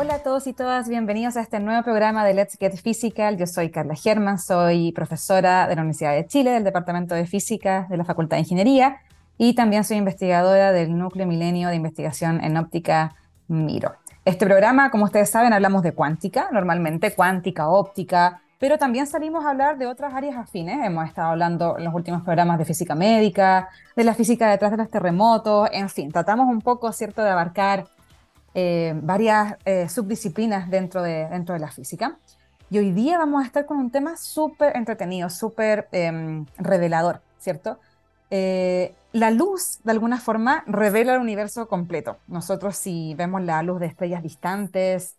Hola a todos y todas, bienvenidos a este nuevo programa de Let's Get Physical. Yo soy Carla German, soy profesora de la Universidad de Chile, del Departamento de Física de la Facultad de Ingeniería y también soy investigadora del Núcleo Milenio de Investigación en Óptica Miro. Este programa, como ustedes saben, hablamos de cuántica, normalmente cuántica, óptica, pero también salimos a hablar de otras áreas afines. Hemos estado hablando en los últimos programas de física médica, de la física detrás de los terremotos, en fin, tratamos un poco, ¿cierto?, de abarcar eh, varias eh, subdisciplinas dentro de, dentro de la física. Y hoy día vamos a estar con un tema súper entretenido, súper em, revelador, ¿cierto? Eh, la luz, de alguna forma, revela el universo completo. Nosotros si vemos la luz de estrellas distantes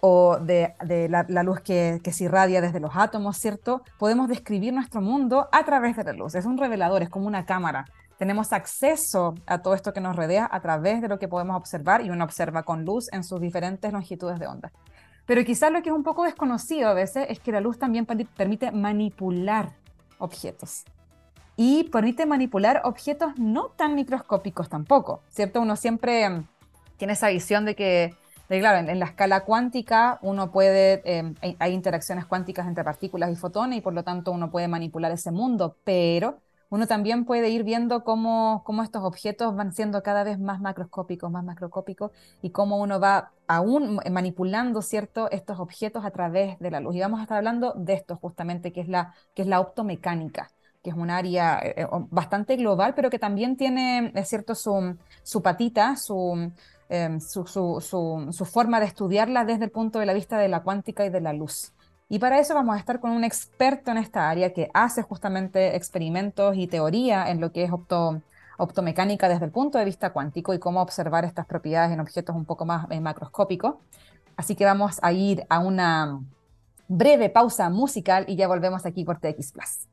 o de, la, luz que, que, se irradia desde los átomos, ¿cierto? Podemos describir nuestro mundo a través de la luz. Es un revelador, es como una cámara tenemos acceso a todo esto que nos rodea a través de lo que podemos observar y uno observa con luz en sus diferentes longitudes de onda. Pero quizás lo que es un poco desconocido a veces es que la luz también permite manipular objetos. Y permite manipular objetos no tan microscópicos tampoco, ¿cierto? Uno siempre mm, tiene esa visión de que, claro, en, la escala cuántica uno puede, em, hay interacciones cuánticas entre partículas y fotones y por lo tanto uno puede manipular ese mundo, pero uno también puede ir viendo cómo, estos objetos van siendo cada vez más macroscópicos, más macroscópicos, y cómo uno va aún manipulando ¿cierto? estos objetos a través de la luz. Y vamos a estar hablando de esto justamente, que es la, que es la optomecánica que es un área eh, eh, bastante global, pero que también tiene, cierto, su, patita, su, em, su, su, su, forma de estudiarla desde el punto de la vista de la cuántica y de la luz. Y para eso vamos a estar con un experto en esta área que hace justamente experimentos y teoría en lo que es optomecánica desde el punto de vista cuántico y cómo observar estas propiedades en objetos un poco más eh, macroscópicos. Así que vamos a ir a una breve pausa musical y ya volvemos aquí por TX Plus.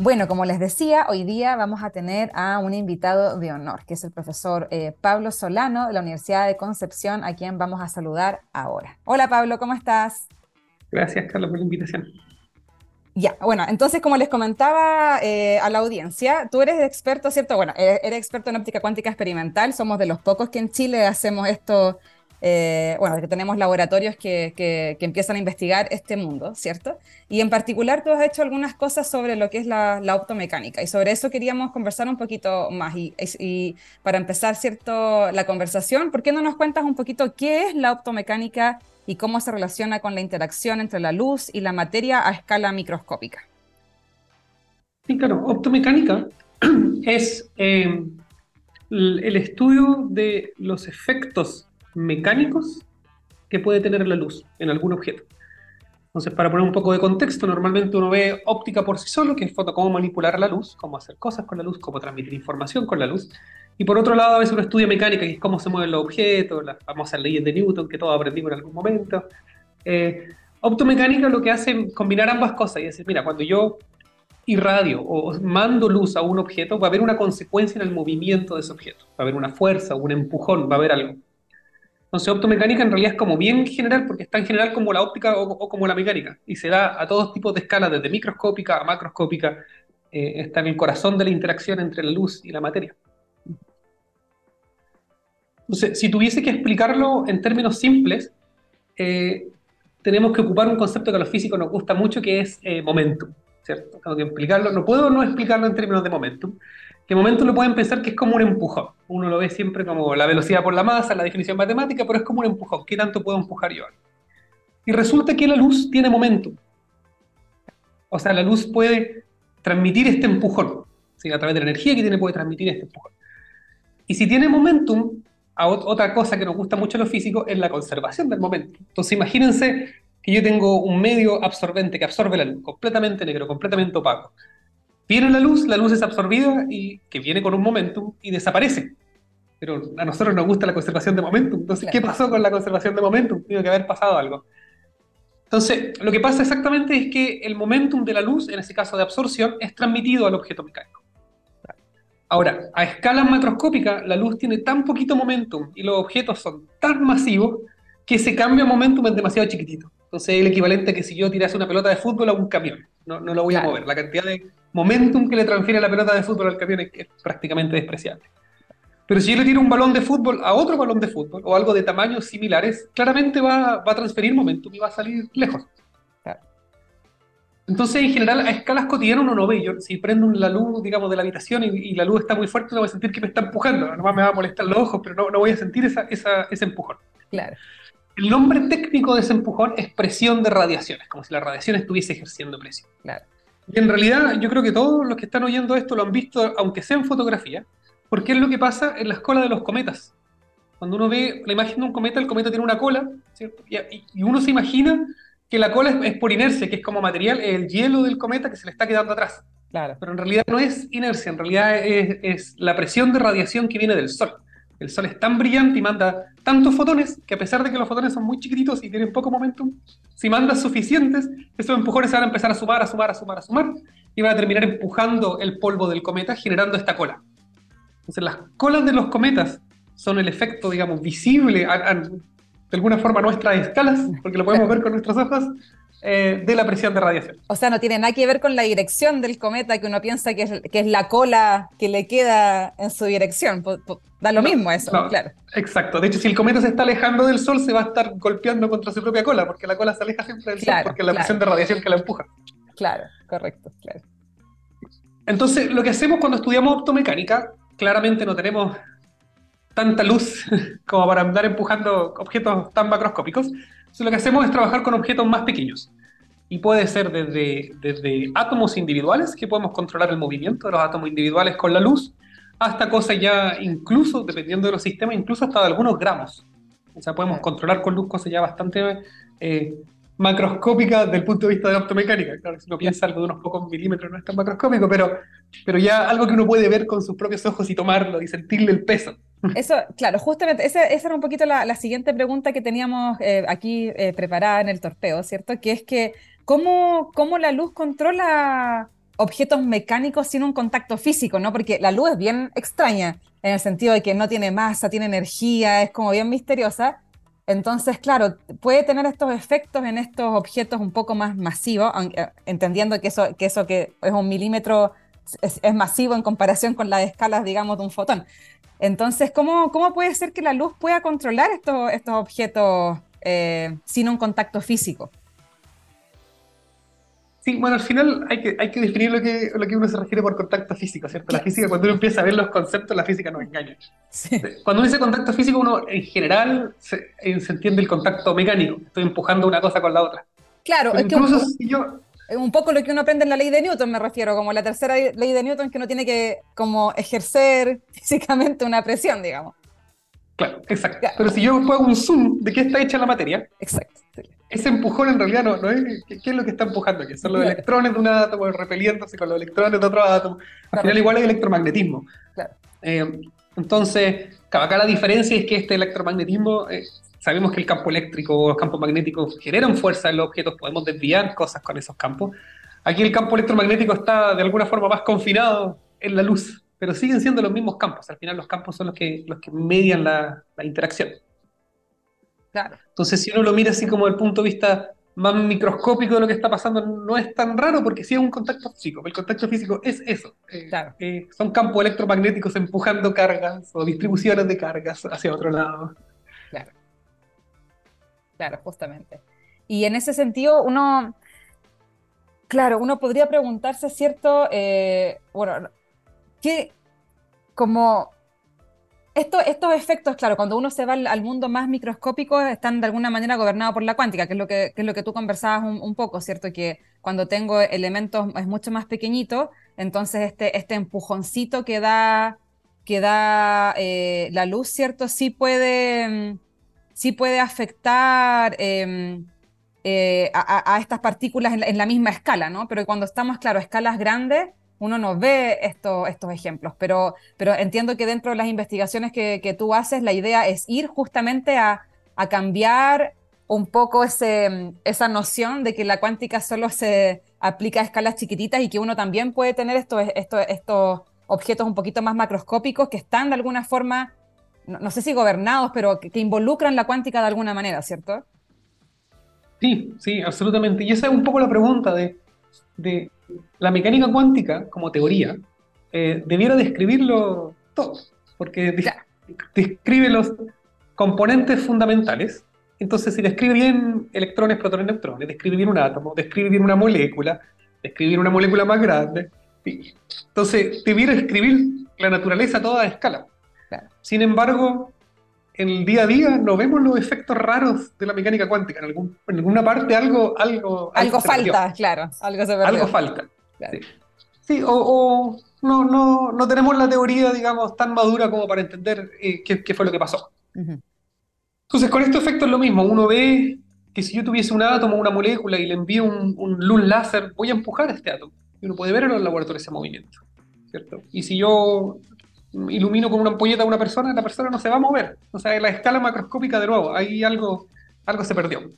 Bueno, como les decía, hoy día vamos a tener a un invitado de honor, que es el profesor eh, Pablo Solano de la Universidad de Concepción, a quien vamos a saludar ahora. Hola Pablo, ¿cómo estás? Gracias, Carlos, por la invitación. Ya, bueno, entonces como les comentaba eh, a la audiencia, tú eres experto, ¿cierto? Bueno, eres experto en óptica cuántica experimental, somos de los pocos que en Chile hacemos esto eh, bueno, que tenemos laboratorios que, que, empiezan a investigar este mundo, ¿cierto? Y en particular tú has hecho algunas cosas sobre lo que es la, la optomecánica y sobre eso queríamos conversar un poquito más. Y, y, para empezar, ¿cierto? La conversación, ¿por qué no nos cuentas un poquito qué es la optomecánica y cómo se relaciona con la interacción entre la luz y la materia a escala microscópica? Sí, claro, optomecánica es eh, el estudio de los efectos mecánicos que puede tener la luz en algún objeto. Entonces, para poner un poco de contexto, normalmente uno ve óptica por sí solo, que es foto, cómo manipular la luz, cómo hacer cosas con la luz, cómo transmitir información con la luz. Y por otro lado, a veces uno estudia mecánica, que es cómo se mueven los objetos, las famosas leyes de Newton, que todos aprendimos en algún momento. Eh, optomecánica lo que hace es combinar ambas cosas y decir, mira, cuando yo irradio o mando luz a un objeto, va a haber una consecuencia en el movimiento de ese objeto. Va a haber una fuerza, un empujón, va a haber algo. Entonces, optomecánica en realidad es como bien general, porque es tan general como la óptica o, como la mecánica, y se da a todos tipos de escalas, desde microscópica a macroscópica, eh, está en el corazón de la interacción entre la luz y la materia. Entonces, si tuviese que explicarlo en términos simples, eh, tenemos que ocupar un concepto que a los físicos nos gusta mucho, que es eh, momentum, ¿cierto? Tengo que explicarlo, no puedo no explicarlo en términos de momentum, que momento lo pueden pensar que es como un empujón. Uno lo ve siempre como la velocidad por la masa, la definición matemática, pero es como un empujón. ¿Qué tanto puedo empujar yo? Y resulta que la luz tiene momentum. O sea, la luz puede transmitir este empujón. A través de la energía que tiene puede transmitir este empujón. Y si tiene momentum, otra cosa que nos gusta mucho a los físicos es la conservación del momentum. Entonces imagínense que yo tengo un medio absorbente que absorbe la luz, completamente negro, completamente opaco Viene la luz, la luz es absorbida y que viene con un momentum y desaparece. Pero a nosotros nos gusta la conservación de momentum. Entonces, ¿qué pasó con la conservación de momentum? Tiene que haber pasado algo. Entonces, lo que pasa exactamente es que el momentum de la luz, en ese caso de absorción, es transmitido al objeto mecánico. Ahora, a escala macroscópica, la luz tiene tan poquito momentum y los objetos son tan masivos que ese cambio de momentum es demasiado chiquitito. Entonces, es el equivalente a que si yo tirase una pelota de fútbol a un camión. No, no lo voy a mover. La cantidad de momentum que le transfiere la pelota de fútbol al camión es, prácticamente despreciable. Pero si yo le tiro un balón de fútbol a otro balón de fútbol o algo de tamaños similares, claramente va, va a transferir momentum y va a salir lejos. Entonces, en general, a escalas cotidianas uno no ve. Yo, si prendo la luz, digamos, de la habitación y, la luz está muy fuerte, no voy a sentir que me está empujando. Nomás me va a molestar los ojos, pero no, no voy a sentir esa, esa, ese empujón. Claro. El nombre técnico de ese empujón es presión de radiaciones, como si la radiación estuviese ejerciendo presión. Claro. Y en realidad, yo creo que todos los que están oyendo esto lo han visto, aunque sea en fotografía, porque es lo que pasa en la colas de los cometas. Cuando uno ve la imagen de un cometa, el cometa tiene una cola, ¿cierto? y uno se imagina que la cola es, por inercia, que es como material, el hielo del cometa que se le está quedando atrás. Claro. Pero en realidad no es inercia, en realidad es, la presión de radiación que viene del Sol. El Sol es tan brillante y manda tantos fotones que a pesar de que los fotones son muy chiquititos y tienen poco momentum, si mandas suficientes, esos empujones se van a empezar a sumar, a sumar, a sumar, a sumar y van a terminar empujando el polvo del cometa generando esta cola. Entonces las colas de los cometas son el efecto, digamos, visible, de alguna forma nuestras escalas, porque lo podemos ver con nuestros ojos, eh, de la presión de radiación. O sea, no tiene nada que ver con la dirección del cometa, que uno piensa que es, que es la cola que le queda en su dirección. Da lo mismo eso, claro. Exacto. De hecho, si el cometa se está alejando del Sol, se va a estar golpeando contra su propia cola, porque la cola se aleja siempre del Sol, porque es la presión de radiación que la empuja. Claro, correcto, claro. Entonces, lo que hacemos cuando estudiamos optomecánica, claramente no tenemos tanta luz como para andar empujando objetos tan macroscópicos. Entonces lo que hacemos es trabajar con objetos más pequeños. Y puede ser desde, desde átomos individuales, que podemos controlar el movimiento de los átomos individuales con la luz, hasta cosas ya incluso, dependiendo de los sistemas, incluso hasta de algunos gramos. O sea, podemos controlar con luz cosas ya bastante eh, macroscópicas desde el punto de vista de la optomecánica. Claro, si uno piensa algo de unos pocos milímetros no es tan macroscópico, pero, pero ya algo que uno puede ver con sus propios ojos y tomarlo y sentirle el peso. Eso, claro, justamente, esa, era un poquito la, siguiente pregunta que teníamos eh, aquí eh, preparada en el torpeo, ¿cierto? Que es que, ¿cómo, ¿cómo la luz controla objetos mecánicos sin un contacto físico, ¿no? Porque la luz es bien extraña, en el sentido de que no tiene masa, tiene energía, es como bien misteriosa. Entonces, claro, puede tener estos efectos en estos objetos un poco más masivos, eh, entendiendo que eso que, eso que es un milímetro es, es, masivo en comparación con las escalas, digamos, de un fotón. Entonces, ¿cómo, ¿cómo puede ser que la luz pueda controlar estos, estos objetos eh, sin un contacto físico? Sí, bueno, al final hay que, hay que definir lo que, lo que uno se refiere por contacto físico, ¿cierto? La física, cuando uno empieza a ver los conceptos, la física nos engaña. Cuando uno dice contacto físico, uno en general se, entiende el contacto mecánico. Estoy empujando una cosa con la otra. Claro, es incluso que si yo un poco lo que uno aprende en la ley de Newton, me refiero, como la tercera ley de Newton, que uno tiene que como ejercer físicamente una presión, digamos. Claro, exacto. Pero si yo hago un zoom de qué está hecha la materia, exacto. Ese empujón en realidad no, es. ¿Qué, es lo que está empujando aquí? Son los electrones de un átomo repeliéndose con los electrones de otro átomo. Al final, igual hay electromagnetismo. Claro. Eh, entonces, acá la diferencia es que este electromagnetismo eh, sabemos que el campo eléctrico o los campos magnéticos generan fuerza en los objetos, podemos desviar cosas con esos campos. Aquí el campo electromagnético está de alguna forma más confinado en la luz, pero siguen siendo los mismos campos. Al final los campos son los que, los que median la, interacción. Claro. Entonces, si uno lo mira así como del punto de vista más microscópico de lo que está pasando, no es tan raro porque sí es un contacto físico. El contacto físico es eso. Eh, claro. Eh, son campos electromagnéticos empujando cargas o distribuciones de cargas hacia otro lado. Claro. Claro, justamente. Y en ese sentido, uno, claro, uno podría preguntarse, ¿cierto? Eh, bueno, ¿qué, como, esto, estos efectos, claro, cuando uno se va al, mundo más microscópico, están de alguna manera gobernados por la cuántica, que es lo que, es lo que tú conversabas un, poco, ¿cierto? Que cuando tengo elementos es mucho más pequeñito, entonces este, este empujoncito que da, que da eh, la luz, ¿cierto? Sí puede sí puede afectar em, eh, a, estas partículas en la, misma escala, ¿no? Pero cuando estamos, claro, a escalas grandes, uno no ve estos ejemplos, pero, pero entiendo que dentro de las investigaciones que, tú haces, la idea es ir justamente a, cambiar un poco ese, esa noción de que la cuántica solo se aplica a escalas chiquititas y que uno también puede tener estos, estos, estos objetos un poquito más macroscópicos que están de alguna forma no, sé si gobernados, pero que, involucran la cuántica de alguna manera, ¿cierto? Sí, sí, absolutamente. Y esa es un poco la pregunta de, la mecánica cuántica como teoría. Eh, debiera describirlo todo. porque describe los componentes fundamentales. Entonces, si describe bien electrones, protones, neutrones, describe bien un átomo, describe bien una molécula, describe bien una molécula más grande. Entonces, debiera escribir la naturaleza a toda escala. Sin embargo, en el día a día no vemos los efectos raros de la mecánica cuántica. En, algún, en alguna parte algo... Algo, algo falta, claro. Algo, se algo falta. Sí, o, no, no, no, tenemos la teoría, digamos, tan madura como para entender eh, qué, fue lo que pasó. Entonces, con este efecto es lo mismo. Uno ve que si yo tuviese un átomo, una molécula y le envío un, un luz láser, voy a empujar a este átomo. Y uno puede ver en los laboratorios ese movimiento. ¿cierto? Y si yo ilumino con una ampolleta a una persona, la persona no se va a mover. O sea, la escala macroscópica de nuevo, ahí algo, algo se perdió.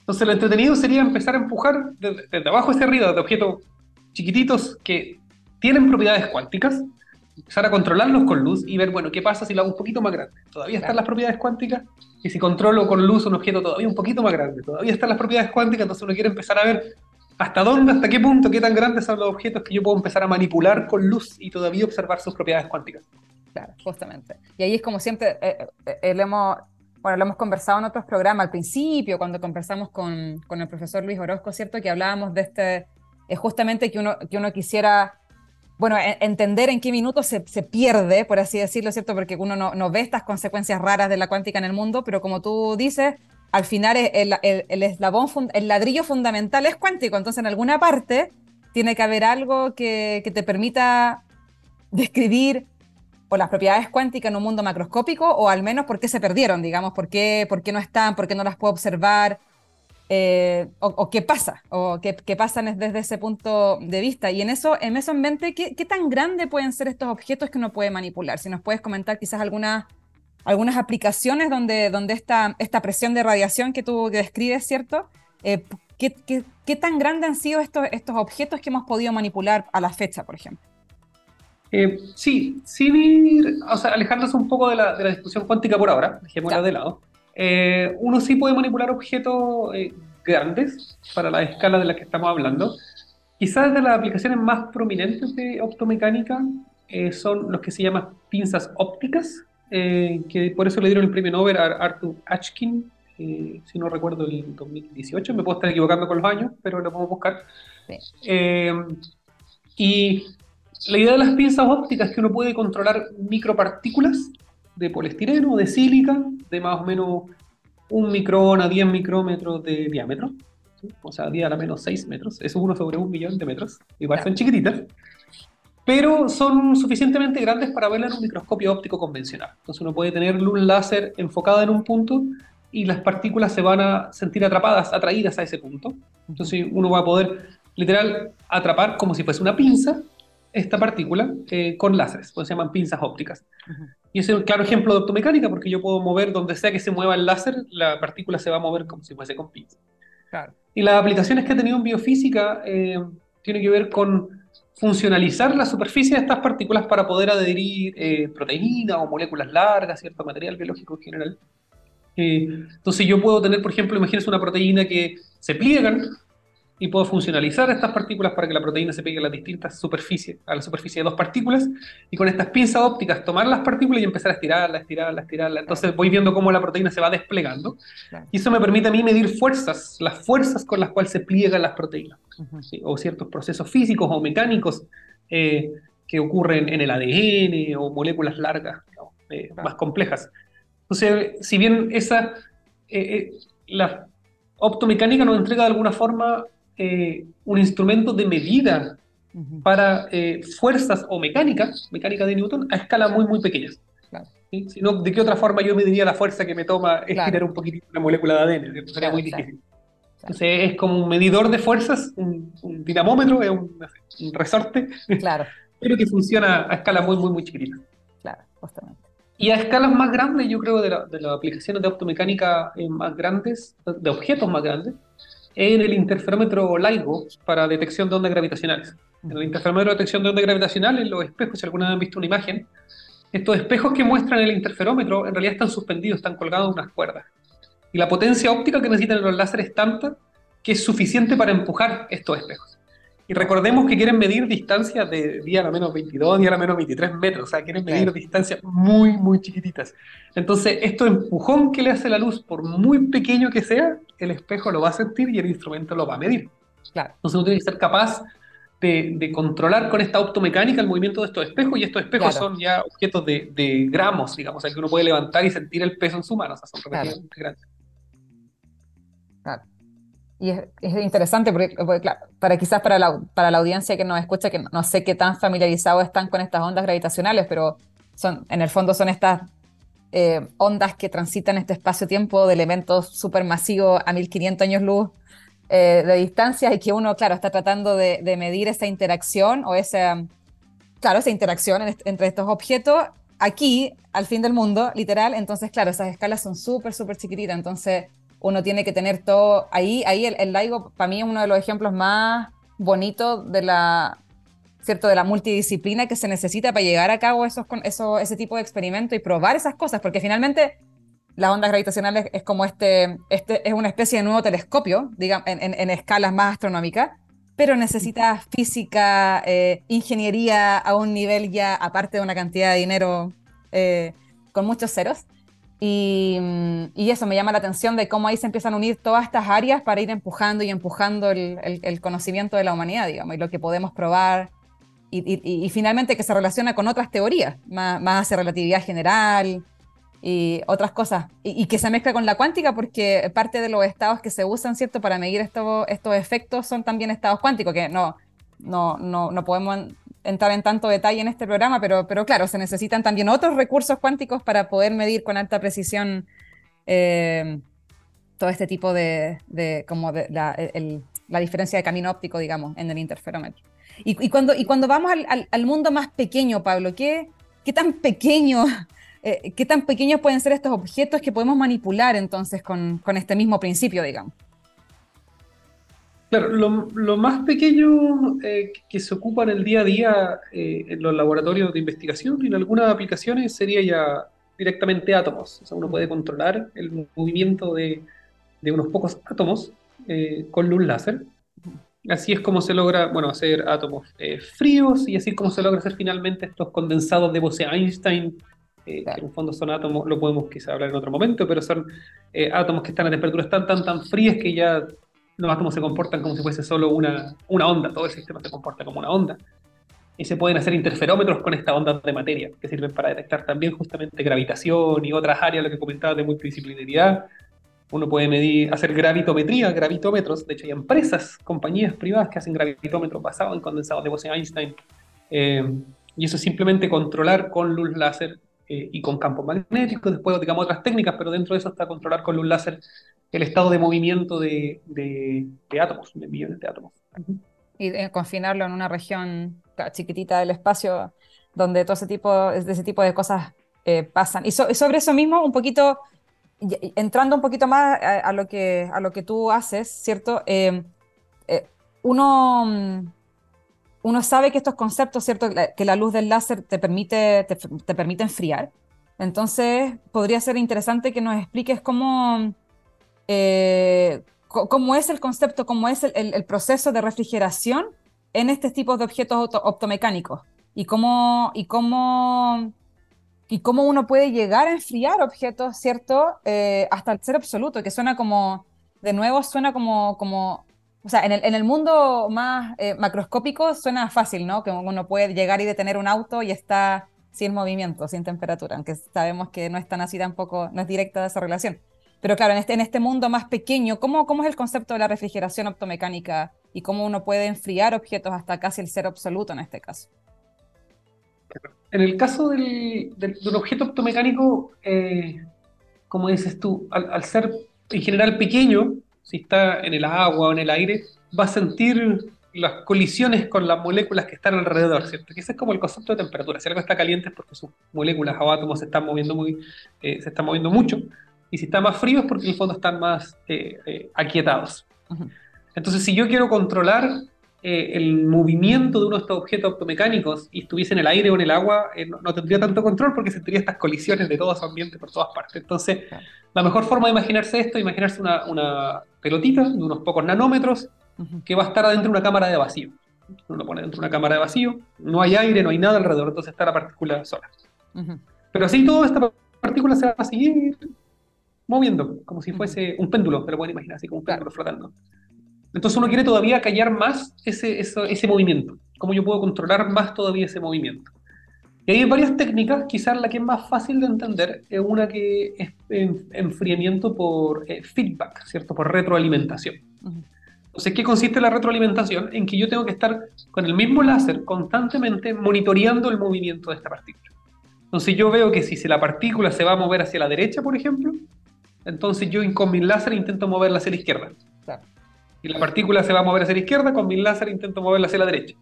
Entonces lo entretenido sería empezar a empujar desde, abajo hacia arriba, de objetos chiquititos que tienen propiedades cuánticas, empezar a controlarlos con luz y ver, bueno, ¿qué pasa si lo hago un poquito más grande? ¿Todavía están las propiedades cuánticas? Y si controlo con luz un objeto todavía un poquito más grande, todavía están las propiedades cuánticas, entonces uno quiere empezar a ver hasta dónde, hasta qué punto, qué tan grandes son los objetos que yo puedo empezar a manipular con luz y todavía observar sus propiedades cuánticas. Claro, justamente. Y ahí es como siempre, eh, eh, eh, lo, hemos, bueno, lo hemos conversado en otros programas al principio, cuando conversamos con, con el profesor Luis Orozco, ¿cierto? Que hablábamos de este, es justamente que uno, que uno quisiera bueno, entender en qué minuto se, se, pierde, por así decirlo, ¿cierto? Porque uno no, no, ve estas consecuencias raras de la cuántica en el mundo, pero como tú dices, al final el, eslabón, el ladrillo fundamental es cuántico, entonces en alguna parte tiene que haber algo que, te permita describir o las propiedades cuánticas en un mundo macroscópico, o al menos por qué se perdieron, digamos, por qué, por qué no están, por qué no las puedo observar, eh, o, qué pasa, o qué, qué pasan desde ese punto de vista. Y en eso en, eso en mente, ¿qué, ¿qué, tan grande pueden ser estos objetos que uno puede manipular? Si nos puedes comentar quizás algunas algunas aplicaciones donde, donde esta, esta presión de radiación que tú describes, ¿cierto? Eh, ¿qué, qué, tan grandes han sido estos, estos objetos que hemos podido manipular a la fecha, por ejemplo? Eh, sí, sin ir, o sea, alejándose un poco de la, de la discusión cuántica por ahora, dejémosla de lado. Eh, uno sí puede manipular objetos grandes para la escala de la que estamos hablando. Quizás de las aplicaciones más prominentes de optomecánica son los que se llaman pinzas ópticas, eh, que por eso le dieron el premio Nobel a Arthur Ashkin, eh, si no recuerdo el 2018, me puedo estar equivocando con los años, pero lo podemos buscar. Eh, y la idea de las pinzas ópticas es que uno puede controlar micropartículas de poliestireno de sílica de más o menos un micrón a 10 micrómetros de diámetro, o sea, 10 a la menos 6 metros, eso es uno sobre un millón de metros, igual son chiquititas pero son suficientemente grandes para verla en un microscopio óptico convencional. Entonces uno puede tener luz láser enfocada en un punto y las partículas se van a sentir atrapadas, atraídas a ese punto. Entonces uno va a poder literal atrapar como si fuese una pinza esta partícula eh, con láseres, pues se llaman pinzas ópticas. Y ese es un claro ejemplo de optomecánica porque yo puedo mover donde sea que se mueva el láser, la partícula se va a mover como si fuese con pinza. Y las aplicaciones que ha tenido en biofísica eh, tienen que ver con funcionalizar la superficie de estas partículas para poder adherir eh, proteínas o moléculas largas, cierto material biológico en general. Eh, entonces yo puedo tener, por ejemplo, imagínense una proteína que se pliegan y puedo funcionalizar estas partículas para que la proteína se pegue a las distintas superficies, a la superficie de dos partículas, y con estas pinzas ópticas tomar las partículas y empezar a estirarlas, estirarlas, estirarlas. Entonces voy viendo cómo la proteína se va desplegando, y eso me permite a mí medir fuerzas, las fuerzas con las cuales se pliegan las proteínas, o ciertos procesos físicos o mecánicos eh, que ocurren en el ADN o moléculas largas, eh, más complejas. Entonces, si bien esa, eh, la optomecánica nos entrega de alguna forma eh, un instrumento de medida para eh, fuerzas o mecánica, mecánica de Newton, a escala muy, muy pequeñas. Sino, ¿de qué otra forma yo mediría la fuerza que me toma estirar un poquitito una molécula de ADN? Sería muy difícil. Entonces es como un medidor de fuerzas, un, dinamómetro, es un, resorte, claro. pero que funciona a escala muy, muy, muy chiquitita. Claro, justamente. Y a escalas más grandes, yo creo, de, de las aplicaciones de optomecánica eh, más grandes, de objetos más grandes, en el interferómetro LIGO para detección de ondas gravitacionales. En el interferómetro de detección de ondas gravitacionales, los espejos, si alguna vez han visto una imagen, estos espejos que muestran el interferómetro en realidad están suspendidos, están colgados en unas cuerdas. Y la potencia óptica que necesitan los láseres es tanta que es suficiente para empujar estos espejos. Y recordemos que quieren medir distancias de día a la menos 22, día a la menos 23 metros, o sea, quieren medir distancias muy, muy chiquititas. Entonces, esto empujón que le hace la luz, por muy pequeño que sea, el espejo lo va a sentir y el instrumento lo va a medir. Claro. Entonces, uno tiene que ser capaz de, controlar con esta optomecánica el movimiento de estos espejos, y estos espejos son ya objetos de, gramos, digamos, o sea, que uno puede levantar y sentir el peso en su mano, o sea, son relativamente grandes. Claro. Y es, interesante porque, claro, para quizás para la, para la audiencia que nos escucha, que no, sé qué tan familiarizados están con estas ondas gravitacionales, pero son, en el fondo son estas eh, ondas que transitan este espacio-tiempo de elementos supermasivos a 1500 años luz eh, de distancia y que uno, claro, está tratando de, medir esa interacción o esa, claro, esa interacción entre estos objetos aquí, al fin del mundo, literal. Entonces, claro, esas escalas son súper, súper chiquititas. Entonces, uno tiene que tener todo ahí. Ahí el, el LIGO para mí es uno de los ejemplos más bonitos de la, ¿cierto? de la multidisciplina que se necesita para llegar a cabo esos, esos, ese tipo de experimentos y probar esas cosas, porque finalmente las ondas gravitacionales es como este, este es una especie de nuevo telescopio, digamos, en, escalas más astronómicas, pero necesita física, eh, ingeniería a un nivel ya, aparte de una cantidad de dinero eh, con muchos ceros. Mm, y, eso me llama la atención de cómo ahí se empiezan a unir todas estas áreas para ir empujando y empujando el, conocimiento de la humanidad, digamos, y lo que podemos probar. Y, finalmente que se relaciona con otras teorías, más, más hacia relatividad general y otras cosas. Y, que se mezcla con la cuántica porque parte de los estados que se usan, ¿cierto?, para medir estos efectos son también estados cuánticos, que no, no, no, no podemos entrar en tanto detalle en este programa, pero, pero claro, se necesitan también otros recursos cuánticos para poder medir con alta precisión eh, todo este tipo de, como la, diferencia de camino óptico, digamos, en el interferómetro. Y, cuando, y cuando vamos al, mundo más pequeño, Pablo, ¿qué, qué tan pequeño, eh, qué tan pequeños pueden ser estos objetos que podemos manipular entonces con, con este mismo principio, digamos? Claro, lo, más pequeño eh, que se ocupa en el día a día eh, en los laboratorios de investigación y en algunas aplicaciones sería ya directamente átomos. O sea, uno puede controlar el movimiento de, unos pocos átomos eh, con luz láser. Así es como se logra, bueno, hacer átomos fríos y así es como se logra hacer finalmente estos condensados de Bose-Einstein, que en el fondo son átomos, lo podemos quizá hablar en otro momento, pero son átomos que están a temperaturas tan, tan, tan frías que ya los átomos se comportan como si fuese solo una, una onda, todo el sistema se comporta como una onda. Y se pueden hacer interferómetros con estas ondas de materia, que sirven para detectar también justamente gravitación y otras áreas, lo que comentaba de multidisciplinaridad. Uno puede medir, hacer gravitometría, gravitómetros. De hecho, hay empresas, compañías privadas que hacen gravitómetros basados en condensados de Bose-Einstein. Eh, y eso es simplemente controlar con luz láser eh, y con campo magnético. Después, digamos, otras técnicas, pero dentro de eso está controlar con luz láser el estado de movimiento de, de, átomos, de millones de átomos. Y confinarlo en una región chiquitita del espacio donde todo ese tipo, de ese tipo de cosas eh, pasan. Y, sobre eso mismo, un poquito, entrando un poquito más a, lo, que, a lo que tú haces, ¿cierto? Eh, eh, uno, uno sabe que estos conceptos, ¿cierto? Que la luz del láser te permite, te, te permite enfriar. Entonces, podría ser interesante que nos expliques cómo, eh, cómo es el concepto, cómo es el, proceso de refrigeración en este tipo de objetos optomecánicos y cómo, y cómo, y cómo uno puede llegar a enfriar objetos, ¿cierto? Eh, hasta el ser absoluto, que suena como, de nuevo, suena como, como o sea, en el, en el mundo más eh, macroscópico suena fácil, ¿no? Que uno puede llegar y detener un auto y está sin movimiento, sin temperatura, aunque sabemos que no es tan así tampoco, no es directa esa relación. Pero claro, en este, en este mundo más pequeño, ¿cómo, ¿cómo es el concepto de la refrigeración optomecánica y cómo uno puede enfriar objetos hasta casi el ser absoluto en este caso? En el caso del, del, objeto optomecánico, eh, como dices tú, al, ser en general pequeño, si está en el agua o en el aire, va a sentir las colisiones con las moléculas que están alrededor, ¿cierto? Que ese es como el concepto de temperatura. Si algo está caliente es porque sus moléculas o átomos se están moviendo, muy, eh, se están moviendo mucho y si está más frío es porque en el fondo están más eh, eh, aquietados. Entonces, si yo quiero controlar el movimiento de uno de estos objetos optomecánicos y estuviese en el aire o en el agua, no, tendría tanto control porque sentiría estas colisiones de todo su ambiente por todas partes. Entonces, la mejor forma de imaginarse esto es imaginarse una, pelotita de unos pocos nanómetros que va a estar adentro de una cámara de vacío. Uno lo pone dentro de una cámara de vacío, no hay aire, no hay nada alrededor, entonces está la partícula sola. Pero así toda esta partícula se va a seguir moviendo, como si fuese un péndulo, te lo pueden imaginar, así como un péndulo flotando. Entonces uno quiere todavía callar más ese, ese movimiento. ¿Cómo yo puedo controlar más todavía ese movimiento? Y hay varias técnicas, quizás la que es más fácil de entender es una que es enfriamiento por eh, feedback, ¿cierto? Por retroalimentación. Entonces, ¿qué consiste la retroalimentación? En que yo tengo que estar con el mismo láser constantemente monitoreando el movimiento de esta partícula. Entonces, yo veo que si la partícula se va a mover hacia la derecha, por ejemplo, entonces yo con mi láser intento moverla hacia la izquierda. Y la partícula se va a mover hacia la izquierda, con mi láser intento moverla hacia la derecha.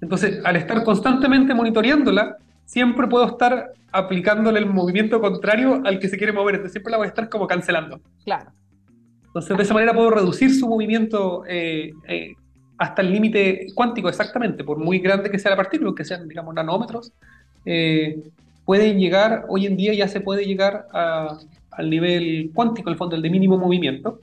Entonces, al estar constantemente monitoreándola, siempre puedo estar aplicándole el movimiento contrario al que se quiere mover. Entonces, siempre la voy a estar como cancelando. Claro. Entonces, de esa manera puedo reducir su movimiento eh, eh, hasta el límite cuántico, exactamente, por muy grande que sea la partícula, que sean, digamos, nanómetros, eh, pueden llegar, hoy en día ya se puede llegar al nivel cuántico, en el fondo, el de mínimo movimiento,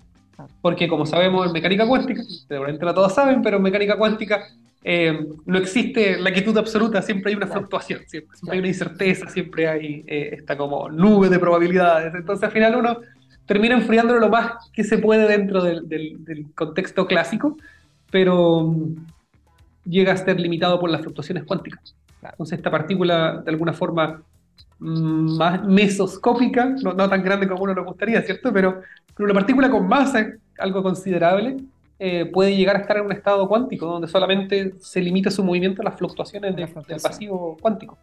porque como sabemos en mecánica cuántica, seguramente no todos saben, pero en mecánica cuántica eh, no existe la quietud absoluta, siempre hay una fluctuación, siempre, hay una incerteza, siempre hay eh, esta como nube de probabilidades. Entonces al final uno termina enfriándolo lo más que se puede dentro del, contexto clásico, pero mm, llega a ser limitado por las fluctuaciones cuánticas. Entonces esta partícula de alguna forma mm, más mesoscópica, no, no, tan grande como uno le gustaría, ¿cierto? Pero, pero una partícula con masa, algo considerable, eh, puede llegar a estar en un estado cuántico, donde solamente se limita su movimiento a las fluctuaciones del vacío cuántico.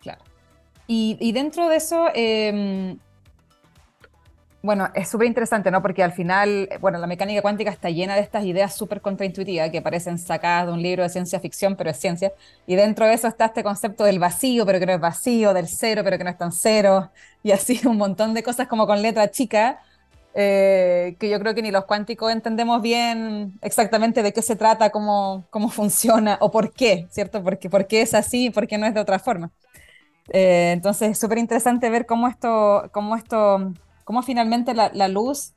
Claro. Y, dentro de eso, em, bueno, es súper interesante, ¿no? Porque al final, bueno, la mecánica cuántica está llena de estas ideas súper contraintuitivas que parecen sacadas de un libro de ciencia ficción, pero es ciencia. Y dentro de eso está este concepto del vacío, pero que no es vacío, del cero, pero que no es tan cero, y así un montón de cosas como con letra chica eh, que yo creo que ni los cuánticos entendemos bien exactamente de qué se trata, cómo, cómo funciona o por qué, ¿cierto? Porque, por qué es así y por qué no es de otra forma. Eh, entonces es súper interesante ver cómo esto, cómo esto, cómo finalmente la, la, luz,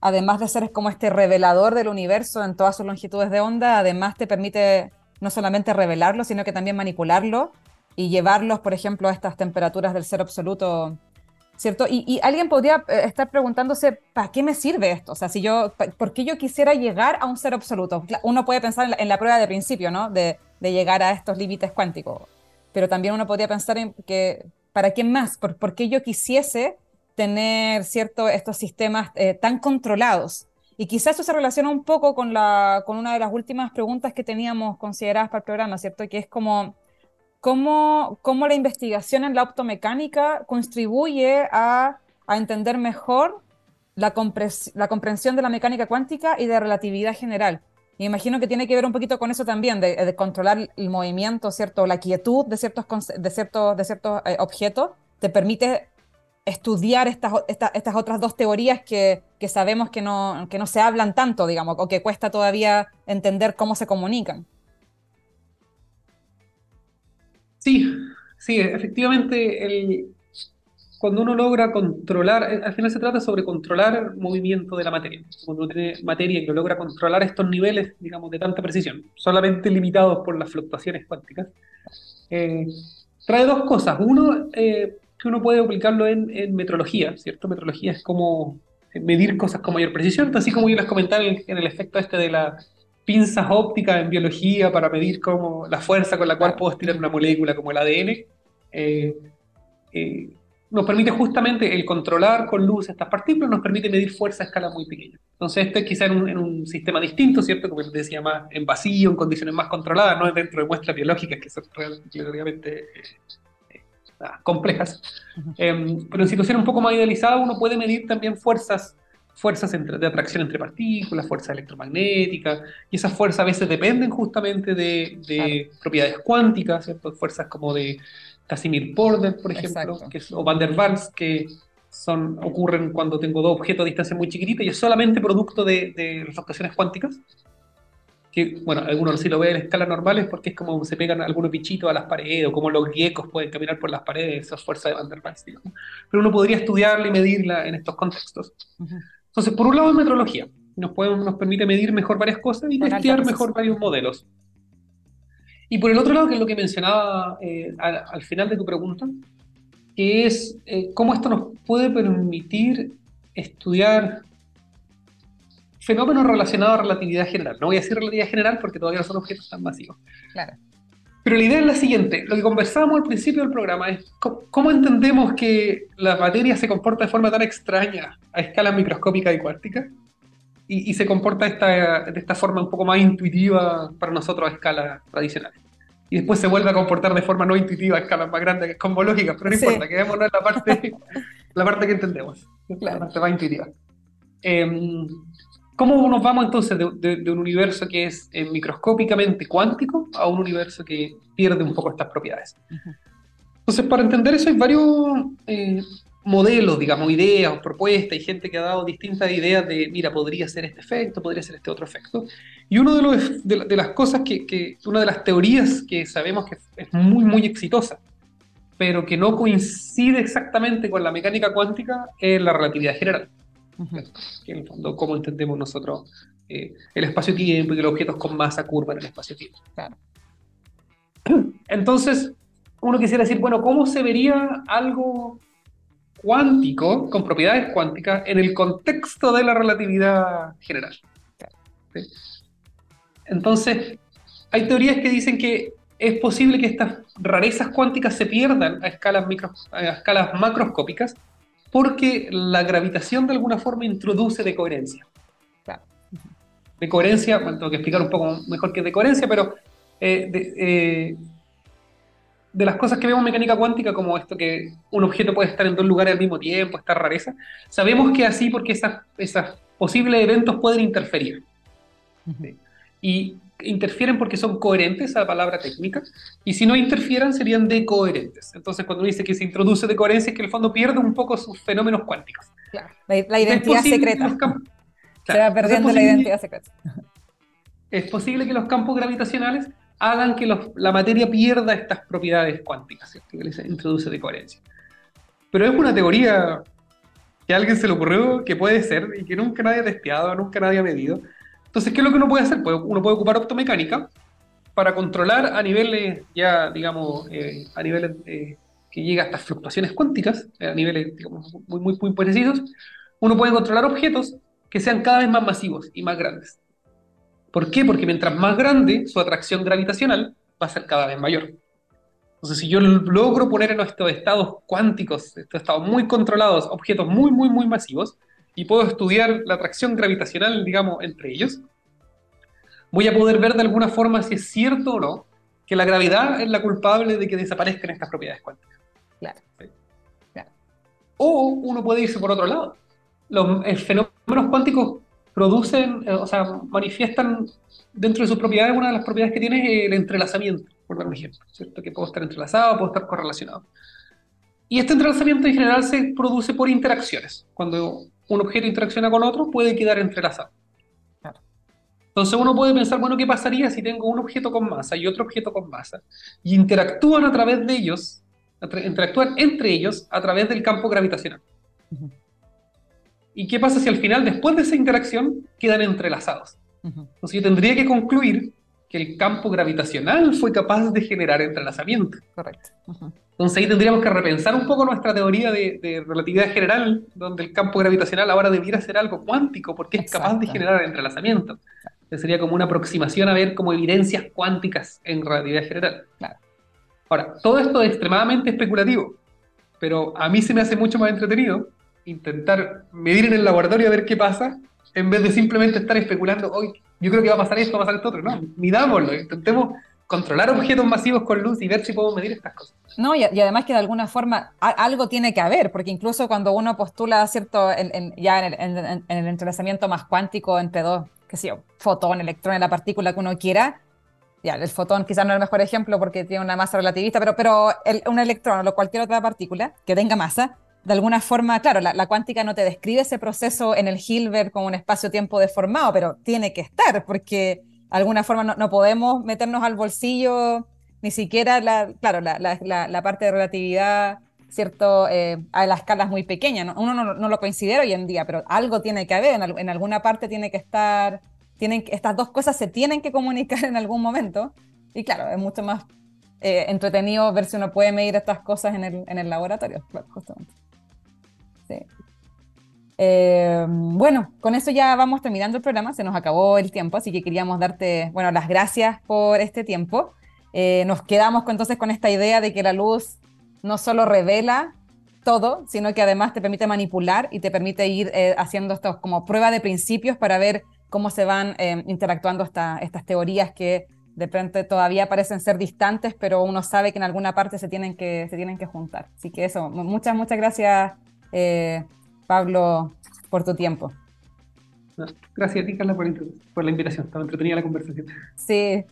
además de ser como este revelador del universo en todas sus longitudes de onda, además te permite no solamente revelarlo, sino que también manipularlo y llevarlos, por ejemplo, a estas temperaturas del cero absoluto ¿cierto? Y, alguien podría eh, estar preguntándose, ¿para qué me sirve esto? O sea, si yo, ¿por qué yo quisiera llegar a un ser absoluto? Uno puede pensar en la, prueba de principio, ¿no? De, llegar a estos límites cuánticos. Pero también uno podría pensar en que, ¿para qué más? ¿Por, qué yo quisiese tener, ¿cierto?, estos sistemas eh, tan controlados. Y quizás eso se relaciona un poco con, la, con una de las últimas preguntas que teníamos consideradas para el programa, ¿cierto? Que es como, cómo, cómo la investigación en la optomecánica contribuye a, a entender mejor la, la, comprensión de la mecánica cuántica y de relatividad general. Y imagino que tiene que ver un poquito con eso también, de, controlar el movimiento, ¿cierto? La quietud de ciertos, de ciertos, de ciertos eh, objetos, te permite estudiar estas, estas otras dos teorías que, que sabemos que no, que no se hablan tanto, digamos, o que cuesta todavía entender cómo se comunican. Sí, sí, efectivamente, el, cuando uno logra controlar, eh, al final se trata sobre controlar movimiento de la materia. Cuando uno tiene materia y logra controlar estos niveles, digamos, de tanta precisión, solamente limitados por las fluctuaciones cuánticas, eh, trae dos cosas. Uno, eh, que uno puede aplicarlo en, metrología, ¿cierto? Metrología es como medir cosas con mayor precisión, así como yo les comentaba en el efecto este de la pinzas ópticas en biología para medir cómo la fuerza con la cual puedo estirar una molécula como el ADN, eh, eh, nos permite justamente el controlar con luz estas partículas, nos permite medir fuerza a escala muy pequeña. Entonces, esto es quizá en un, sistema distinto, ¿cierto? Como les decía, más en vacío, en condiciones más controladas, no dentro de muestras biológicas que son realmente eh, complejas. Em, pero en situaciones un poco más idealizadas, uno puede medir también fuerzas fuerzas de atracción entre partículas, fuerzas electromagnéticas, y esas fuerzas a veces dependen justamente de, propiedades cuánticas, ¿cierto? fuerzas como de Casimir-Porter, por ejemplo, que o Van der Waals, que son, ocurren cuando tengo dos objetos a distancia muy chiquitita y es solamente producto de, de refractaciones cuánticas. Que, bueno, algunos sí lo ven en escalas normales porque es como se pegan algunos bichitos a las paredes o como los griegos pueden caminar por las paredes, esas fuerzas de Van der Waals. Pero uno podría estudiarla y medirla en estos contextos. Entonces, por un lado, metrología. Nos, nos permite medir mejor varias cosas y testear mejor varios modelos. Y por el otro lado, que es lo que mencionaba eh, al, final de tu pregunta, que es eh, cómo esto nos puede permitir estudiar fenómenos relacionados a relatividad general. No voy a decir relatividad general porque todavía no son objetos tan masivos. Claro. Pero la idea es la siguiente, lo que conversábamos al principio del programa es cómo, entendemos que la materia se comporta de forma tan extraña a escala microscópica y cuántica y, se comporta de esta, de esta forma un poco más intuitiva para nosotros a escala tradicional. Y después se vuelve a comportar de forma no intuitiva a escalas más grandes, que es cosmológica, pero no importa, quedémonos en la parte, la parte que entendemos, la parte más intuitiva. Em, ¿Cómo nos vamos entonces de, un universo que es eh, microscópicamente cuántico a un universo que pierde un poco estas propiedades? Entonces, para entender eso hay varios eh, modelos, digamos, ideas o propuestas, y gente que ha dado distintas ideas de, mira, podría ser este efecto, podría ser este otro efecto. Y una de, los, de, las cosas que, que, una de las teorías que sabemos que es muy, muy exitosa, pero que no coincide exactamente con la mecánica cuántica, es la relatividad general que en el fondo cómo entendemos nosotros eh, el espacio-tiempo y que los objetos con masa curvan el espacio-tiempo. Entonces, uno quisiera decir, bueno, ¿cómo se vería algo cuántico, con propiedades cuánticas, en el contexto de la relatividad general? Entonces, hay teorías que dicen que es posible que estas rarezas cuánticas se pierdan a escalas, micro, a escalas macroscópicas porque la gravitación de alguna forma introduce decoherencia. Claro. Decoherencia, bueno, tengo que explicar un poco mejor qué es decoherencia, pero eh, eh, de, las cosas que vemos en mecánica cuántica, como esto que un objeto puede estar en dos lugares al mismo tiempo, esta rareza, sabemos que así porque esos posibles eventos pueden interferir. Y interfieren porque son coherentes a la palabra técnica, y si no interfieran serían decoherentes. Entonces, cuando uno dice que se introduce decoherencia, es que el fondo pierde un poco sus fenómenos cuánticos. Claro, la, identidad secreta. se va perdiendo la identidad secreta. Es posible que los campos gravitacionales hagan que la materia pierda estas propiedades cuánticas, ¿cierto? que les introduce decoherencia. Pero es una teoría que a alguien se le ocurrió que puede ser y que nunca nadie ha testeado, nunca nadie ha medido entonces, ¿qué es lo que uno puede hacer? Pues uno puede ocupar optomecánica para controlar a niveles ya, digamos, eh, a niveles eh, que llega a estas fluctuaciones cuánticas, eh, a niveles digamos, muy, muy, muy precisos, uno puede controlar objetos que sean cada vez más masivos y más grandes. ¿Por qué? Porque mientras más grande su atracción gravitacional va a ser cada vez mayor. Entonces, si yo logro poner en estos estados cuánticos, estos estados muy controlados, objetos muy, muy, muy masivos, y puedo estudiar la atracción gravitacional, digamos, entre ellos, voy a poder ver de alguna forma si es cierto o no que la gravedad es la culpable de que desaparezcan estas propiedades cuánticas. Claro. O uno puede irse por otro lado. Los eh, fenómenos cuánticos producen, eh, o sea, manifiestan dentro de sus propiedades, una de las propiedades que tiene es el entrelazamiento, por dar un ejemplo, ¿cierto? Que puedo estar entrelazado, puedo estar correlacionado. Y este entrelazamiento en general se produce por interacciones. Cuando un objeto interacciona con otro, puede quedar entrelazado. Entonces uno puede pensar, bueno, ¿qué pasaría si tengo un objeto con masa y otro objeto con masa? Y interactúan a través de ellos, interactúan entre ellos a través del campo gravitacional. ¿Y qué pasa si al final, después de esa interacción, quedan entrelazados? Entonces yo tendría que concluir que el campo gravitacional fue capaz de generar entrelazamiento. Correcto. Entonces ahí tendríamos que repensar un poco nuestra teoría de, relatividad general, donde el campo gravitacional ahora debiera ser algo cuántico, porque es capaz de generar entrelazamiento. sería como una aproximación a ver como evidencias cuánticas en relatividad general. Ahora, todo esto es extremadamente especulativo, pero a mí se me hace mucho más entretenido intentar medir en el laboratorio a ver qué pasa, en vez de simplemente estar especulando, hoy yo creo que va a pasar esto, va a pasar esto otro. No, midámoslo, intentemos controlar objetos masivos con luz y ver si podemos medir estas cosas. No, y, además que de alguna forma algo tiene que haber, porque incluso cuando uno postula, ¿cierto? ya en el, entrelazamiento más cuántico entre dos, qué sé yo, fotón, electrón, la partícula que uno quiera, ya, el fotón quizás no es el mejor ejemplo porque tiene una masa relativista, pero, pero un electrón o cualquier otra partícula que tenga masa, de alguna forma, claro, la, cuántica no te describe ese proceso en el Hilbert como un espacio-tiempo deformado, pero tiene que estar, porque de alguna forma no, podemos meternos al bolsillo ni siquiera, la, claro, la, parte de relatividad, ¿cierto? Eh, a las escalas muy pequeñas. Uno no, lo considera hoy en día, pero algo tiene que haber, en, alguna parte tiene que estar, tienen, estas dos cosas se tienen que comunicar en algún momento. y claro, es mucho más eh, entretenido ver si uno puede medir estas cosas en el, en el laboratorio, justamente. Eh, bueno, con eso ya vamos terminando el programa, se nos acabó el tiempo, así que queríamos darte, bueno, las gracias por este tiempo. Eh, nos quedamos entonces con esta idea de que la luz no solo revela todo, sino que además te permite manipular y te permite ir haciendo esto como prueba de principios para ver cómo se van interactuando estas teorías que de pronto todavía parecen ser distantes, pero uno sabe que en alguna parte se tienen que, se tienen que juntar. Así que eso, muchas, muchas gracias, eh, Pablo, por tu tiempo. Gracias a ti, Carla, por, la invitación. Estaba entretenida la conversación. Sí.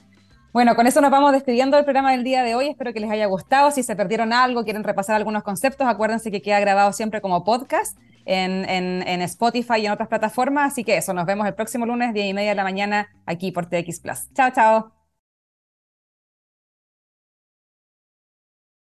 Bueno, con eso nos vamos despidiendo del programa del día de hoy. Espero que les haya gustado. Si se perdieron algo, quieren repasar algunos conceptos, acuérdense que queda grabado siempre como podcast en, en, Spotify y en otras plataformas. Así que eso, nos vemos el próximo lunes, 10 y media de la mañana, aquí por TX Plus. Chao, chao.